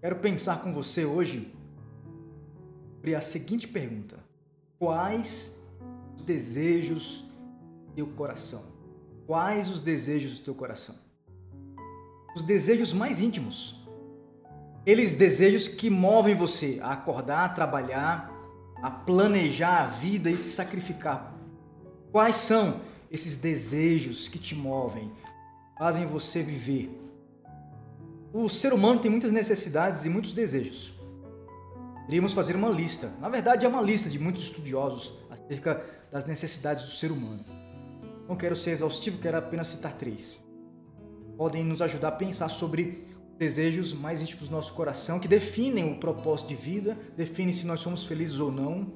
Quero pensar com você hoje sobre a seguinte pergunta: Quais os desejos do teu coração? Quais os desejos do teu coração? Os desejos mais íntimos. Aqueles desejos que movem você a acordar, a trabalhar, a planejar a vida e se sacrificar. Quais são esses desejos que te movem, fazem você viver? O ser humano tem muitas necessidades e muitos desejos. Iríamos fazer uma lista. Na verdade, é uma lista de muitos estudiosos acerca das necessidades do ser humano. Não quero ser exaustivo, quero apenas citar três. Podem nos ajudar a pensar sobre desejos mais íntimos do nosso coração, que definem o propósito de vida, definem se nós somos felizes ou não,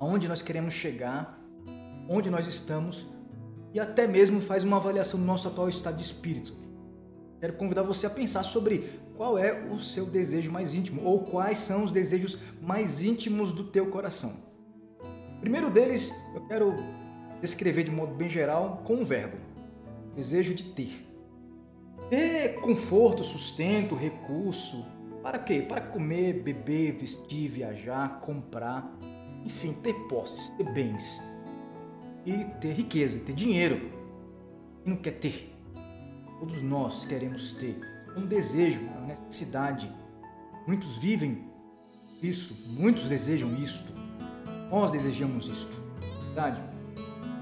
aonde nós queremos chegar, onde nós estamos e até mesmo faz uma avaliação do nosso atual estado de espírito. Quero convidar você a pensar sobre qual é o seu desejo mais íntimo ou quais são os desejos mais íntimos do teu coração. O primeiro deles eu quero descrever de modo bem geral com um verbo: desejo de ter. Ter conforto, sustento, recurso. Para quê? Para comer, beber, vestir, viajar, comprar. Enfim, ter posses, ter bens. E ter riqueza, ter dinheiro. Quem não quer ter? Todos nós queremos ter. Um desejo, uma necessidade. Muitos vivem isso, muitos desejam isto. Nós desejamos isto. Verdade?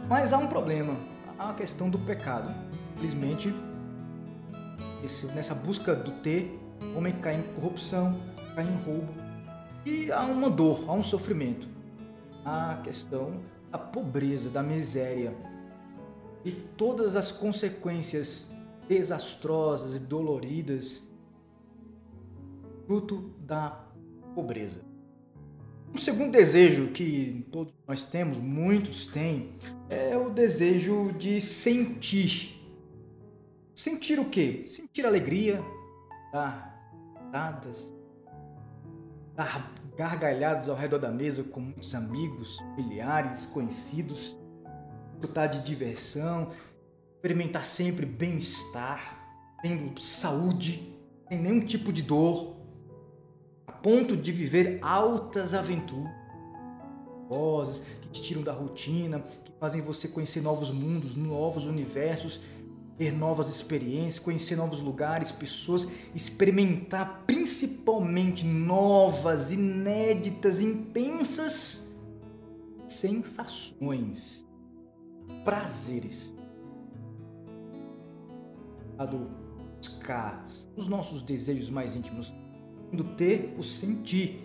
Mas há um problema, há a questão do pecado. Infelizmente, nessa busca do ter, o homem cai em corrupção, cai em roubo. E há uma dor, há um sofrimento. Há a questão da pobreza, da miséria. E todas as consequências desastrosas e doloridas, fruto da pobreza. Um segundo desejo que todos nós temos, muitos têm, é o desejo de sentir Sentir o quê? Sentir alegria, dar dadas, dar gargalhadas ao redor da mesa com muitos amigos, familiares, conhecidos, desfrutar de diversão, experimentar sempre bem-estar, tendo saúde, sem nenhum tipo de dor, a ponto de viver altas aventuras, que te tiram da rotina, que fazem você conhecer novos mundos, novos universos ter novas experiências, conhecer novos lugares, pessoas, experimentar principalmente novas, inéditas, intensas sensações, prazeres. Buscar os nossos desejos mais íntimos, do ter o sentir,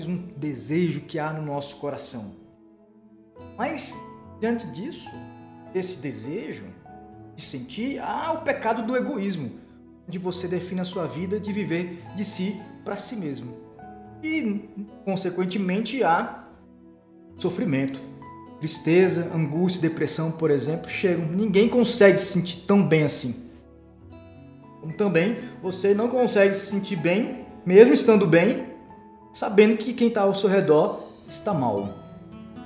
um desejo que há no nosso coração. Mas diante disso, desse desejo, de sentir, há o pecado do egoísmo, de você define a sua vida de viver de si para si mesmo. E, consequentemente, há sofrimento, tristeza, angústia, depressão, por exemplo, chegam. Ninguém consegue se sentir tão bem assim. Como também você não consegue se sentir bem, mesmo estando bem, sabendo que quem está ao seu redor está mal.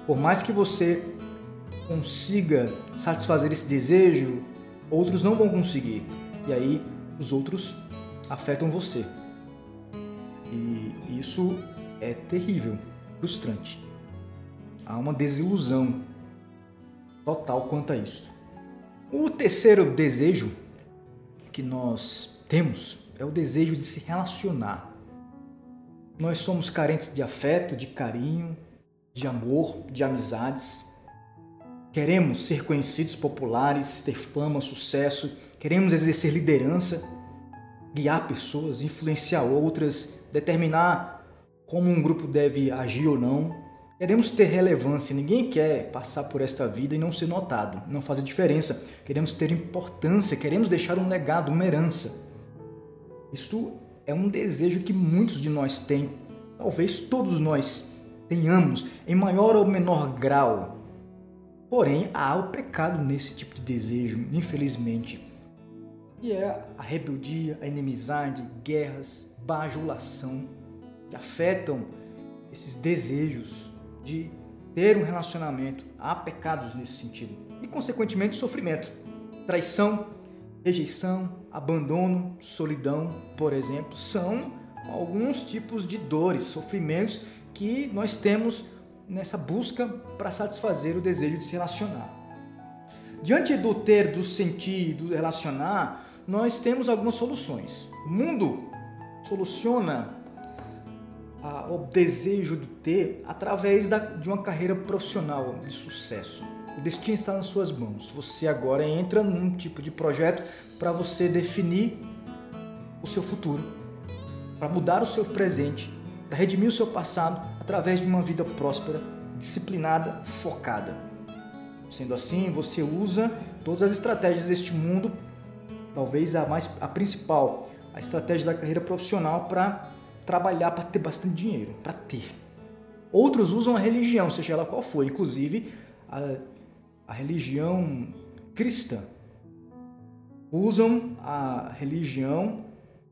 Por mais que você consiga satisfazer esse desejo, outros não vão conseguir. E aí os outros afetam você. E isso é terrível, frustrante. Há uma desilusão total quanto a isso. O terceiro desejo que nós temos é o desejo de se relacionar. Nós somos carentes de afeto, de carinho, de amor, de amizades. Queremos ser conhecidos, populares, ter fama, sucesso, queremos exercer liderança, guiar pessoas, influenciar outras, determinar como um grupo deve agir ou não. Queremos ter relevância, ninguém quer passar por esta vida e não ser notado, não fazer diferença. Queremos ter importância, queremos deixar um legado, uma herança. Isso é um desejo que muitos de nós têm, talvez todos nós tenhamos, em maior ou menor grau. Porém, há o pecado nesse tipo de desejo, infelizmente. E é a rebeldia, a inimizade, guerras, bajulação, que afetam esses desejos de ter um relacionamento. Há pecados nesse sentido. E, consequentemente, sofrimento. Traição, rejeição, abandono, solidão, por exemplo, são alguns tipos de dores, sofrimentos que nós temos nessa busca para satisfazer o desejo de se relacionar. Diante do ter, do sentir, do relacionar, nós temos algumas soluções. O mundo soluciona a, o desejo do ter através da, de uma carreira profissional de sucesso. O destino está nas suas mãos. Você agora entra num tipo de projeto para você definir o seu futuro, para mudar o seu presente, para redimir o seu passado através de uma vida próspera, disciplinada, focada. Sendo assim, você usa todas as estratégias deste mundo, talvez a mais a principal, a estratégia da carreira profissional para trabalhar para ter bastante dinheiro, para ter. Outros usam a religião, seja ela qual for, inclusive a, a religião cristã. Usam a religião,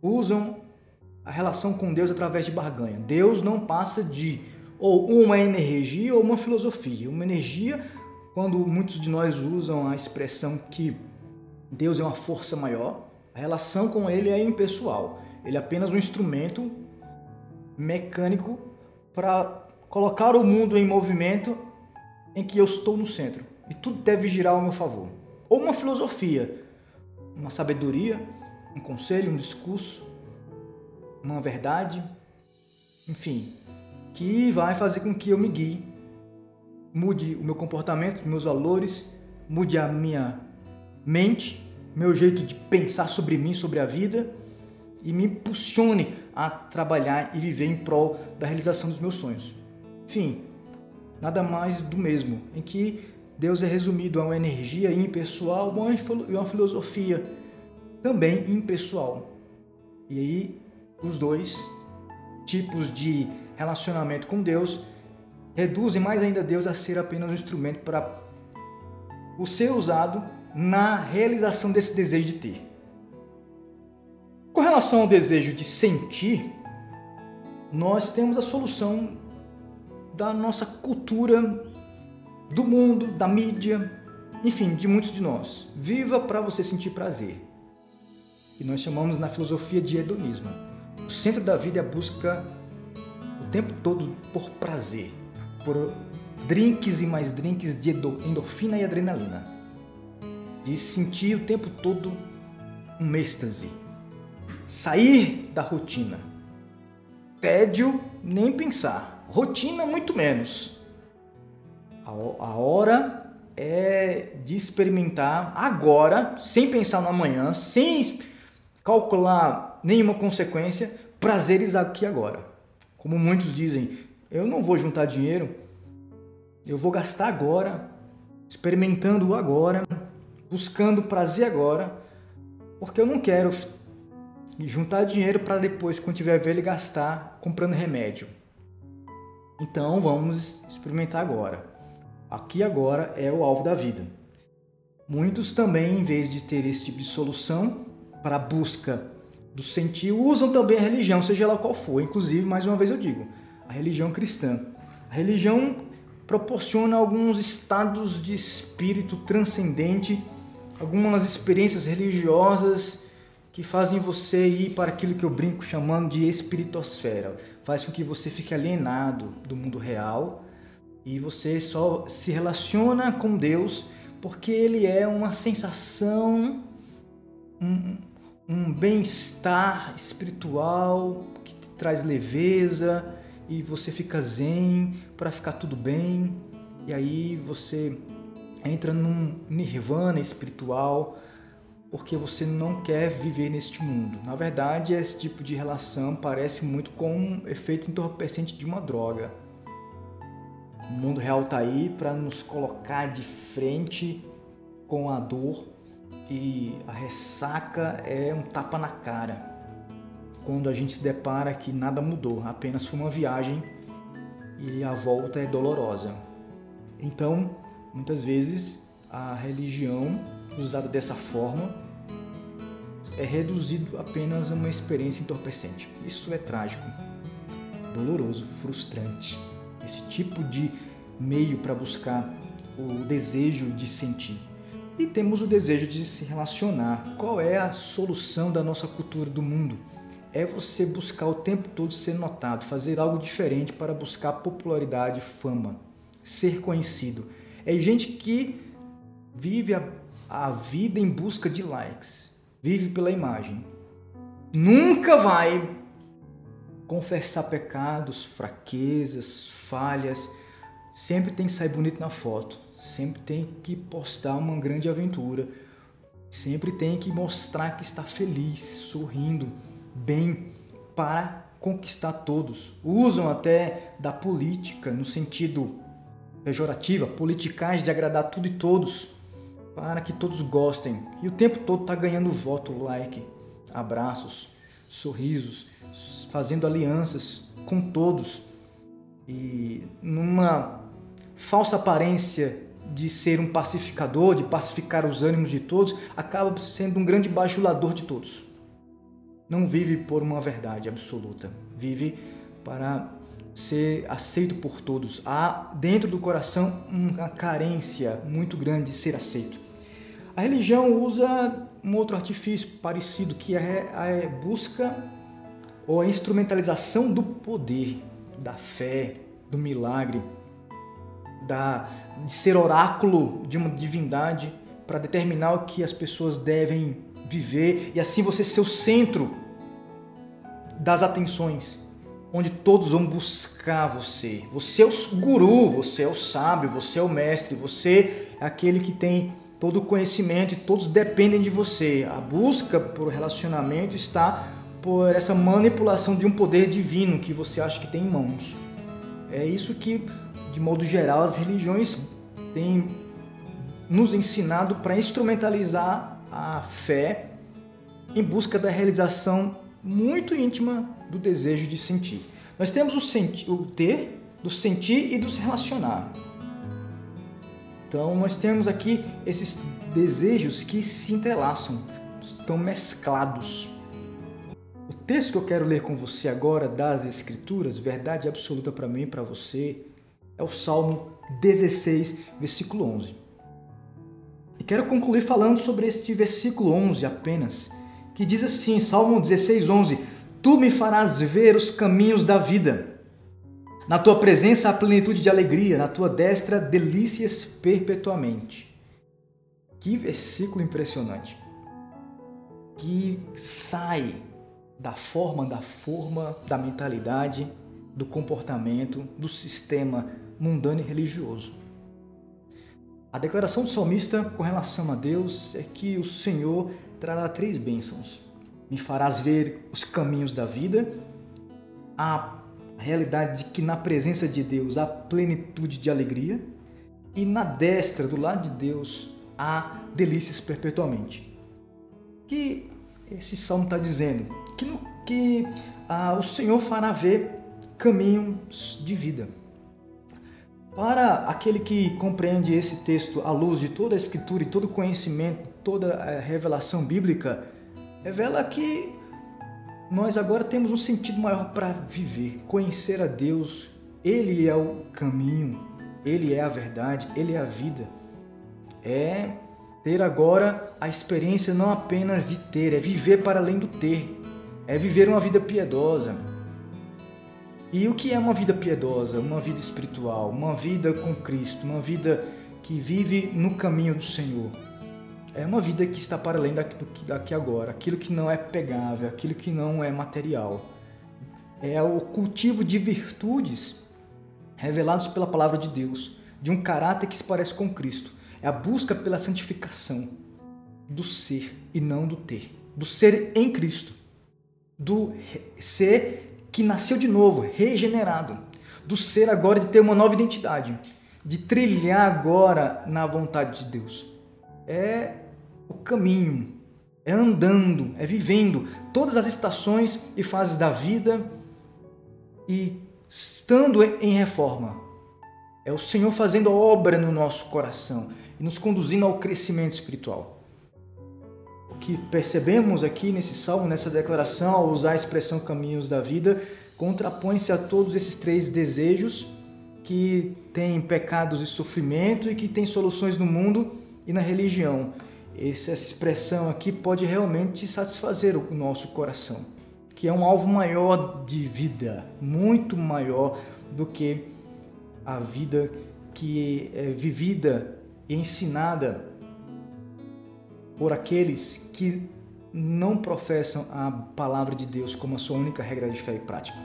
usam a relação com Deus através de barganha. Deus não passa de ou uma energia ou uma filosofia. Uma energia, quando muitos de nós usam a expressão que Deus é uma força maior, a relação com Ele é impessoal. Ele é apenas um instrumento mecânico para colocar o mundo em movimento em que eu estou no centro e tudo deve girar ao meu favor. Ou uma filosofia, uma sabedoria, um conselho, um discurso, uma verdade, enfim, que vai fazer com que eu me guie, mude o meu comportamento, meus valores, mude a minha mente, meu jeito de pensar sobre mim, sobre a vida e me impulsione a trabalhar e viver em prol da realização dos meus sonhos. Enfim, nada mais do mesmo, em que Deus é resumido a uma energia impessoal e uma filosofia também impessoal. E aí, os dois tipos de relacionamento com Deus reduzem mais ainda Deus a ser apenas um instrumento para o ser usado na realização desse desejo de ter. Com relação ao desejo de sentir, nós temos a solução da nossa cultura, do mundo, da mídia, enfim, de muitos de nós. Viva para você sentir prazer. E nós chamamos na filosofia de hedonismo. O centro da vida é a busca o tempo todo por prazer, por drinks e mais drinks de endorfina e adrenalina. De sentir o tempo todo um êxtase, sair da rotina. Tédio, nem pensar. Rotina, muito menos. A hora é de experimentar agora, sem pensar no amanhã, sem calcular nenhuma consequência, prazeres aqui agora. Como muitos dizem, eu não vou juntar dinheiro, eu vou gastar agora, experimentando agora, buscando prazer agora, porque eu não quero e juntar dinheiro para depois, quando tiver velho, gastar comprando remédio. Então vamos experimentar agora. Aqui agora é o alvo da vida. Muitos também, em vez de ter esse tipo de solução para a busca do sentir, usam também a religião, seja ela qual for. Inclusive, mais uma vez eu digo, a religião cristã. A religião proporciona alguns estados de espírito transcendente, algumas experiências religiosas que fazem você ir para aquilo que eu brinco chamando de espiritosfera. Faz com que você fique alienado do mundo real e você só se relaciona com Deus porque Ele é uma sensação, um, um bem-estar espiritual que te traz leveza e você fica zen para ficar tudo bem. E aí você entra num nirvana espiritual porque você não quer viver neste mundo. Na verdade, esse tipo de relação parece muito com um efeito entorpecente de uma droga. O mundo real está aí para nos colocar de frente com a dor e a ressaca é um tapa na cara. Quando a gente se depara que nada mudou, apenas foi uma viagem e a volta é dolorosa. Então, muitas vezes a religião usada dessa forma é reduzido apenas a uma experiência entorpecente. Isso é trágico, doloroso, frustrante. Esse tipo de meio para buscar o desejo de sentir. E temos o desejo de se relacionar. Qual é a solução da nossa cultura do mundo? é você buscar o tempo todo ser notado, fazer algo diferente para buscar popularidade, fama, ser conhecido. É gente que vive a, a vida em busca de likes, vive pela imagem. Nunca vai confessar pecados, fraquezas, falhas. Sempre tem que sair bonito na foto, sempre tem que postar uma grande aventura, sempre tem que mostrar que está feliz, sorrindo bem para conquistar todos. Usam até da política no sentido pejorativa, politicagem de agradar tudo e todos, para que todos gostem. E o tempo todo está ganhando voto, like, abraços, sorrisos, fazendo alianças com todos. E numa falsa aparência de ser um pacificador, de pacificar os ânimos de todos, acaba sendo um grande bajulador de todos não vive por uma verdade absoluta, vive para ser aceito por todos. Há dentro do coração uma carência muito grande de ser aceito. A religião usa um outro artifício parecido, que é a busca ou a instrumentalização do poder, da fé, do milagre, da, de ser oráculo de uma divindade para determinar o que as pessoas devem viver e assim você ser o centro das atenções, onde todos vão buscar você. Você é o guru, você é o sábio, você é o mestre, você é aquele que tem todo o conhecimento e todos dependem de você. A busca por relacionamento está por essa manipulação de um poder divino que você acha que tem em mãos. É isso que, de modo geral, as religiões têm nos ensinado para instrumentalizar a fé em busca da realização muito íntima do desejo de sentir. Nós temos o, senti o ter, do sentir e do se relacionar. Então nós temos aqui esses desejos que se entrelaçam, estão mesclados. O texto que eu quero ler com você agora das Escrituras, verdade absoluta para mim e para você, é o Salmo 16, versículo 11. E quero concluir falando sobre este versículo 11 apenas que diz assim, Salmo 16, 11: Tu me farás ver os caminhos da vida. Na tua presença há plenitude de alegria, na tua destra delícias perpetuamente. Que versículo impressionante. Que sai da forma, da forma, da mentalidade, do comportamento, do sistema mundano e religioso. A declaração do salmista com relação a Deus é que o Senhor trará três bênçãos. Me farás ver os caminhos da vida, a realidade de que na presença de Deus há plenitude de alegria e na destra, do lado de Deus, há delícias perpetuamente. Que esse salmo está dizendo que, que ah, o Senhor fará ver caminhos de vida. Para aquele que compreende esse texto à luz de toda a Escritura e todo o conhecimento toda a revelação bíblica revela que nós agora temos um sentido maior para viver, conhecer a Deus. Ele é o caminho, ele é a verdade, ele é a vida. É ter agora a experiência não apenas de ter, é viver para além do ter, é viver uma vida piedosa. E o que é uma vida piedosa? Uma vida espiritual, uma vida com Cristo, uma vida que vive no caminho do Senhor é uma vida que está para além daqui, daqui agora, aquilo que não é pegável, aquilo que não é material. É o cultivo de virtudes revelados pela palavra de Deus, de um caráter que se parece com Cristo. É a busca pela santificação do ser e não do ter, do ser em Cristo, do ser que nasceu de novo, regenerado, do ser agora de ter uma nova identidade, de trilhar agora na vontade de Deus. É o caminho, é andando, é vivendo todas as estações e fases da vida e estando em reforma. É o Senhor fazendo a obra no nosso coração e nos conduzindo ao crescimento espiritual. O que percebemos aqui nesse salmo, nessa declaração, ao usar a expressão caminhos da vida, contrapõe-se a todos esses três desejos que têm pecados e sofrimento e que têm soluções no mundo e na religião essa expressão aqui pode realmente satisfazer o nosso coração, que é um alvo maior de vida, muito maior do que a vida que é vivida e ensinada por aqueles que não professam a palavra de Deus como a sua única regra de fé e prática.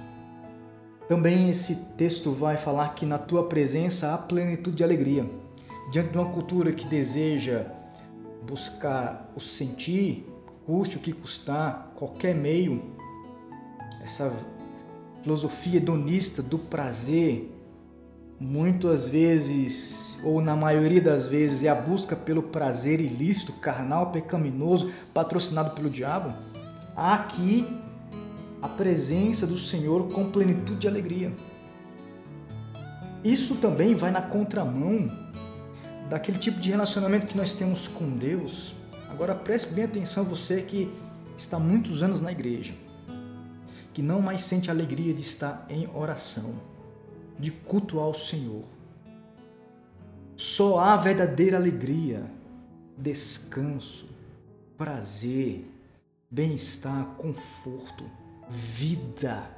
Também esse texto vai falar que na tua presença há plenitude de alegria. Diante de uma cultura que deseja buscar o sentir, custe o que custar, qualquer meio, essa filosofia hedonista do prazer, muitas vezes, ou na maioria das vezes, é a busca pelo prazer ilícito, carnal, pecaminoso, patrocinado pelo diabo. Há aqui a presença do Senhor com plenitude de alegria. Isso também vai na contramão daquele tipo de relacionamento que nós temos com Deus. Agora preste bem atenção você que está muitos anos na igreja, que não mais sente a alegria de estar em oração, de culto ao Senhor. Só há verdadeira alegria, descanso, prazer, bem-estar, conforto, vida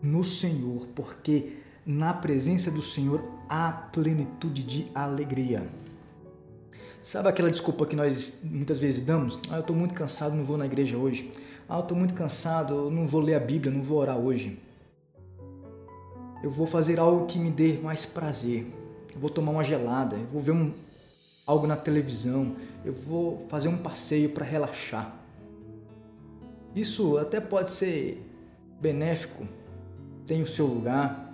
no Senhor, porque na presença do Senhor há plenitude de alegria. Sabe aquela desculpa que nós muitas vezes damos? Ah, eu estou muito cansado, não vou na igreja hoje. Ah, eu estou muito cansado, eu não vou ler a Bíblia, não vou orar hoje. Eu vou fazer algo que me dê mais prazer. Eu vou tomar uma gelada, eu vou ver um, algo na televisão, eu vou fazer um passeio para relaxar. Isso até pode ser benéfico, tem o seu lugar,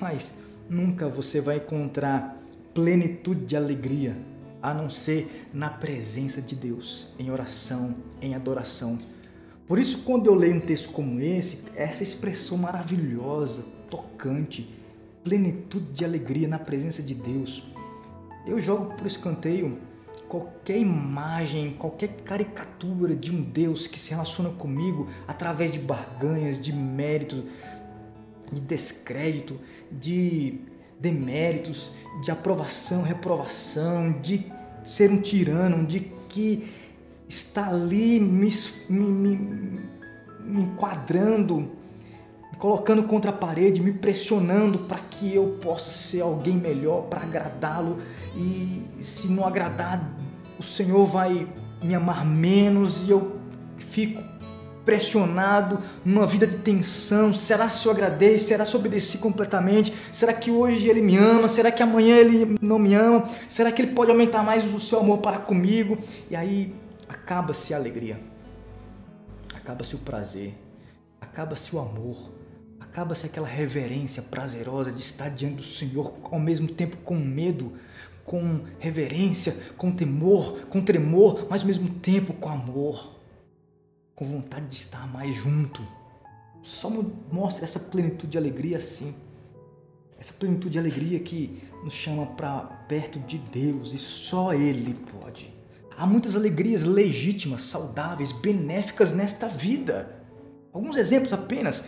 mas nunca você vai encontrar plenitude de alegria a não ser na presença de Deus, em oração, em adoração. Por isso, quando eu leio um texto como esse, essa expressão maravilhosa, tocante, plenitude de alegria na presença de Deus, eu jogo por escanteio qualquer imagem, qualquer caricatura de um Deus que se relaciona comigo através de barganhas, de mérito, de descrédito, de deméritos, de aprovação, reprovação, de ser um tirano, de que está ali me, me, me, me enquadrando, me colocando contra a parede, me pressionando para que eu possa ser alguém melhor, para agradá-lo. E se não agradar, o Senhor vai me amar menos e eu fico pressionado, numa vida de tensão. Será se eu agradei? Será se eu obedeci completamente? Será que hoje ele me ama? Será que amanhã ele não me ama? Será que ele pode aumentar mais o seu amor para comigo? E aí acaba-se a alegria, acaba-se o prazer, acaba-se o amor, acaba-se aquela reverência prazerosa de estar diante do Senhor ao mesmo tempo com medo, com reverência, com temor, com tremor, mas ao mesmo tempo com amor com vontade de estar mais junto. Só mostra essa plenitude de alegria assim. Essa plenitude de alegria que nos chama para perto de Deus e só Ele pode. Há muitas alegrias legítimas, saudáveis, benéficas nesta vida. Alguns exemplos apenas: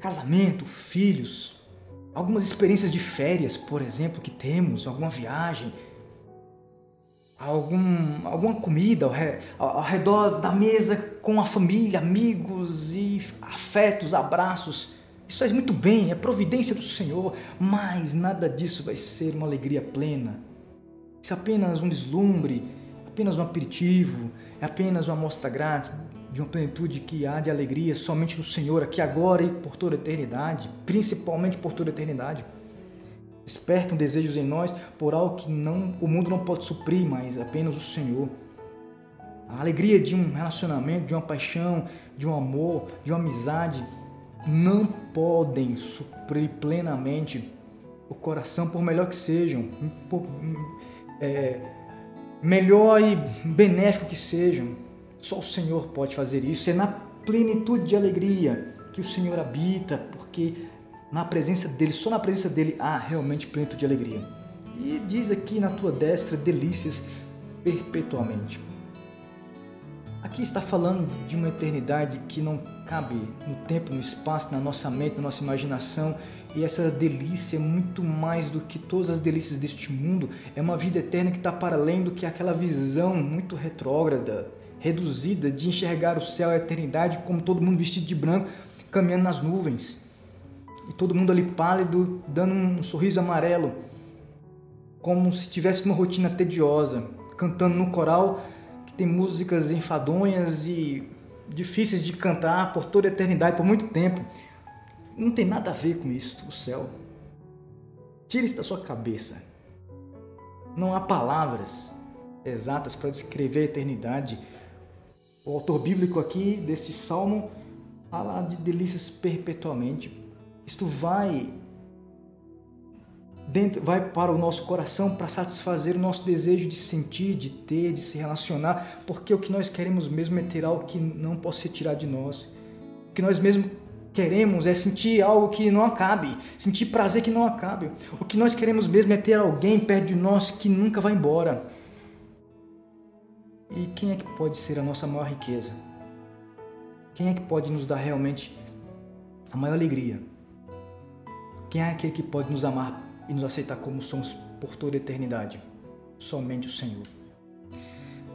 casamento, filhos, algumas experiências de férias, por exemplo, que temos, alguma viagem, algum, alguma comida ao, re, ao, redor da mesa com a família, amigos e afetos, abraços. Isso faz muito bem, é providência do Senhor, mas nada disso vai ser uma alegria plena. Isso é apenas um deslumbre, apenas um aperitivo, é apenas uma amostra grátis de uma plenitude que há de alegria somente no Senhor, aqui agora e por toda a eternidade, principalmente por toda a eternidade despertam desejos em nós por algo que não, o mundo não pode suprir, mas apenas o Senhor. A alegria de um relacionamento, de uma paixão, de um amor, de uma amizade, não podem suprir plenamente o coração, por melhor que sejam, por, é, melhor e benéfico que sejam. Só o Senhor pode fazer isso. É na plenitude de alegria que o Senhor habita, porque na presença dele, só na presença dele há realmente plenitude de alegria. E diz aqui na tua destra delícias perpetuamente. Aqui está falando de uma eternidade que não cabe no tempo, no espaço, na nossa mente, na nossa imaginação. E essa delícia é muito mais do que todas as delícias deste mundo. É uma vida eterna que está para além do que aquela visão muito retrógrada, reduzida de enxergar o céu e a eternidade como todo mundo vestido de branco, caminhando nas nuvens. E todo mundo ali pálido, dando um sorriso amarelo, como se tivesse uma rotina tediosa, cantando no coral que tem músicas enfadonhas e difíceis de cantar por toda a eternidade, por muito tempo. Não tem nada a ver com isso, o céu. Tire isso da sua cabeça. Não há palavras exatas para descrever a eternidade. O autor bíblico aqui deste salmo fala de delícias perpetuamente. Isto vai dentro, vai para o nosso coração para satisfazer o nosso desejo de sentir, de ter, de se relacionar, porque o que nós queremos mesmo é ter algo que não possa ser tirado de nós. O que nós mesmo queremos é sentir algo que não acabe, sentir prazer que não acabe. O que nós queremos mesmo é ter alguém perto de nós que nunca vai embora. E quem é que pode ser a nossa maior riqueza? Quem é que pode nos dar realmente a maior alegria? Quem é aquele que pode nos amar e nos aceitar como somos por toda a eternidade. Somente o Senhor.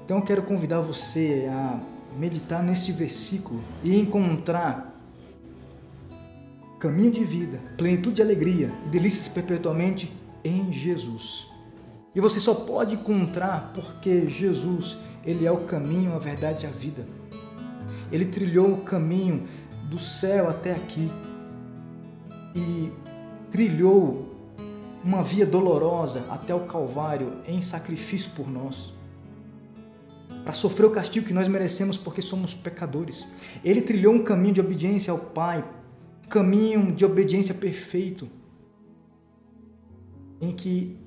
Então eu quero convidar você a meditar neste versículo e encontrar caminho de vida, plenitude de alegria e delícias perpetuamente em Jesus. E você só pode encontrar porque Jesus, ele é o caminho, a verdade e a vida. Ele trilhou o caminho do céu até aqui e trilhou uma via dolorosa até o Calvário em sacrifício por nós, para sofrer o castigo que nós merecemos porque somos pecadores. Ele trilhou um caminho de obediência ao Pai, um caminho de obediência perfeito, em que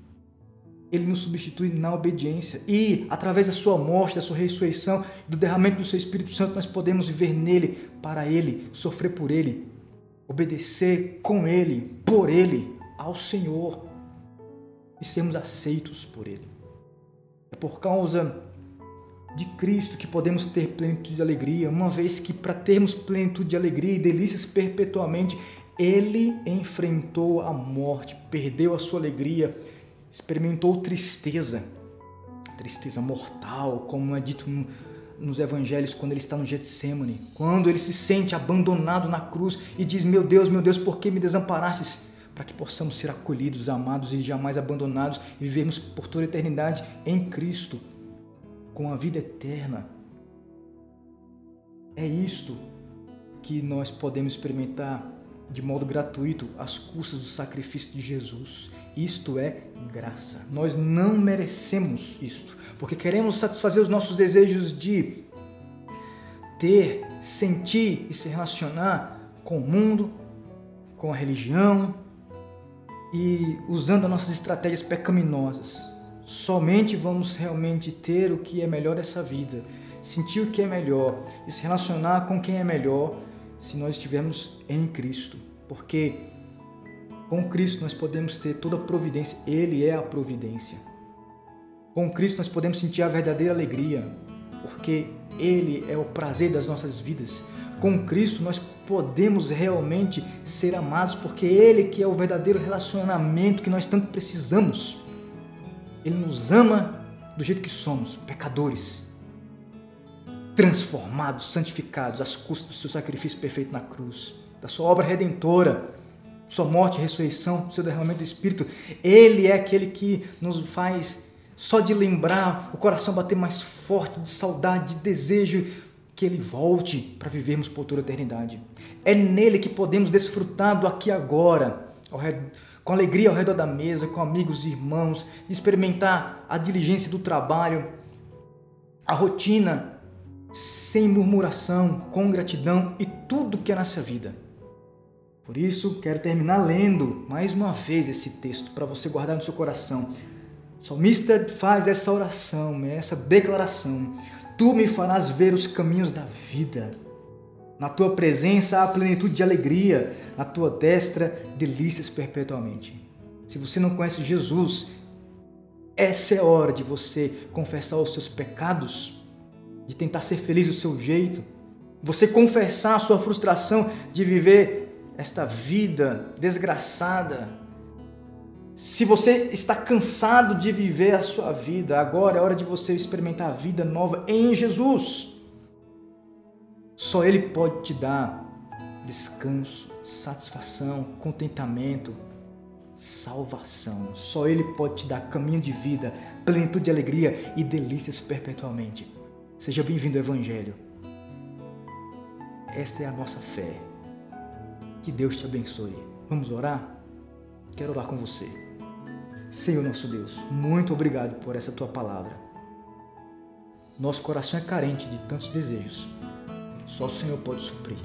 ele nos substitui na obediência. E, através da sua morte, da sua ressurreição, do derramamento do seu Espírito Santo, nós podemos viver nele, para ele, sofrer por ele, obedecer com ele, por ele, ao Senhor e sermos aceitos por Ele. É por causa de Cristo que podemos ter plenitude de alegria, uma vez que para termos plenitude de alegria e delícias perpetuamente, Ele enfrentou a morte, perdeu a sua alegria, experimentou tristeza, tristeza mortal, como é dito no, nos evangelhos quando ele está no Getsemane, quando ele se sente abandonado na cruz e diz: Meu Deus, meu Deus, por que me desamparastes? para que possamos ser acolhidos, amados e jamais abandonados e vivermos por toda a eternidade em Cristo, com a vida eterna. É isto que nós podemos experimentar de modo gratuito às custas do sacrifício de Jesus. Isto é graça. Nós não merecemos isto, porque queremos satisfazer os nossos desejos de ter, sentir e se relacionar com o mundo, com a religião, e usando as nossas estratégias pecaminosas. Somente vamos realmente ter o que é melhor dessa vida, sentir o que é melhor e se relacionar com quem é melhor se nós estivermos em Cristo. Porque com Cristo nós podemos ter toda a providência, Ele é a providência. Com Cristo nós podemos sentir a verdadeira alegria, porque Ele é o prazer das nossas vidas. Com Cristo nós podemos realmente ser amados, porque Ele que é o verdadeiro relacionamento que nós tanto precisamos. Ele nos ama do jeito que somos, pecadores, transformados, santificados, às custas do seu sacrifício perfeito na cruz, da sua obra redentora, sua morte e ressurreição, seu derramamento do Espírito. Ele é aquele que nos faz, só de lembrar, o coração bater mais forte, de saudade, de desejo que Ele volte para vivermos por toda a eternidade. É nele que podemos desfrutar do aqui e agora, com alegria ao redor da mesa, com amigos e irmãos, experimentar a diligência do trabalho, a rotina sem murmuração, com gratidão e tudo que é nessa vida. Por isso, quero terminar lendo mais uma vez esse texto para você guardar no seu coração. O salmista faz essa oração, essa declaração. Tu me farás ver os caminhos da vida. Na tua presença há plenitude de alegria, na tua destra delícias perpetuamente. Se você não conhece Jesus, essa é a hora de você confessar os seus pecados, de tentar ser feliz do seu jeito, você confessar a sua frustração de viver esta vida desgraçada, Se você está cansado de viver a sua vida, agora é hora de você experimentar a vida nova em Jesus. Só Ele pode te dar descanso, satisfação, contentamento, salvação. Só Ele pode te dar caminho de vida, plenitude de alegria e delícias perpetuamente. Seja bem-vindo ao Evangelho. Esta é a nossa fé. Que Deus te abençoe. Vamos orar? Quero orar com você. Senhor nosso Deus, muito obrigado por essa tua palavra. Nosso coração é carente de tantos desejos. Só o Senhor pode suprir.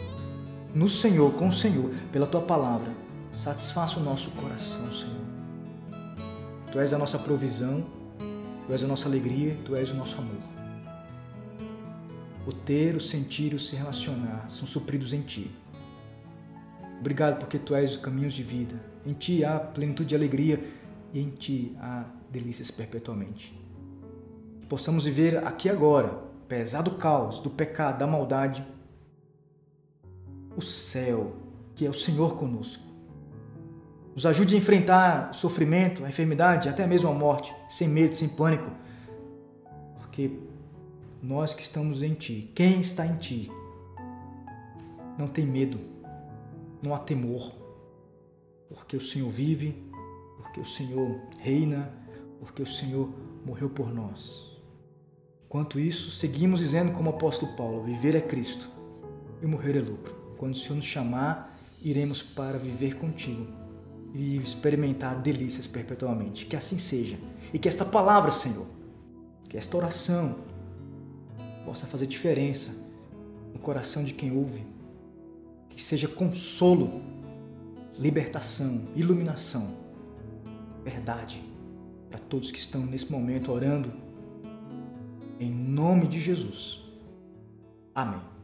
No Senhor, com o Senhor, pela tua palavra, satisfaça o nosso coração, Senhor. Tu és a nossa provisão, tu és a nossa alegria, tu és o nosso amor. O ter, o sentir e o se relacionar são supridos em ti. Obrigado porque tu és os caminhos de vida. Em ti há plenitude de alegria e em ti há delícias perpetuamente. Possamos viver aqui agora, apesar do caos, do pecado, da maldade, o céu, que é o Senhor conosco. Nos ajude a enfrentar o sofrimento, a enfermidade, até mesmo a morte, sem medo, sem pânico. Porque nós que estamos em Ti, quem está em Ti, não tem medo, não há temor, porque o Senhor vive, porque o Senhor reina, porque o Senhor morreu por nós. Enquanto isso, seguimos dizendo como o apóstolo Paulo: viver é Cristo e morrer é lucro. Quando o Senhor nos chamar, iremos para viver contigo e experimentar delícias perpetuamente. Que assim seja. E que esta palavra, Senhor, que esta oração possa fazer diferença no coração de quem ouve. Que seja consolo, libertação, iluminação verdade para todos que estão nesse momento orando. Em nome de Jesus. Amém.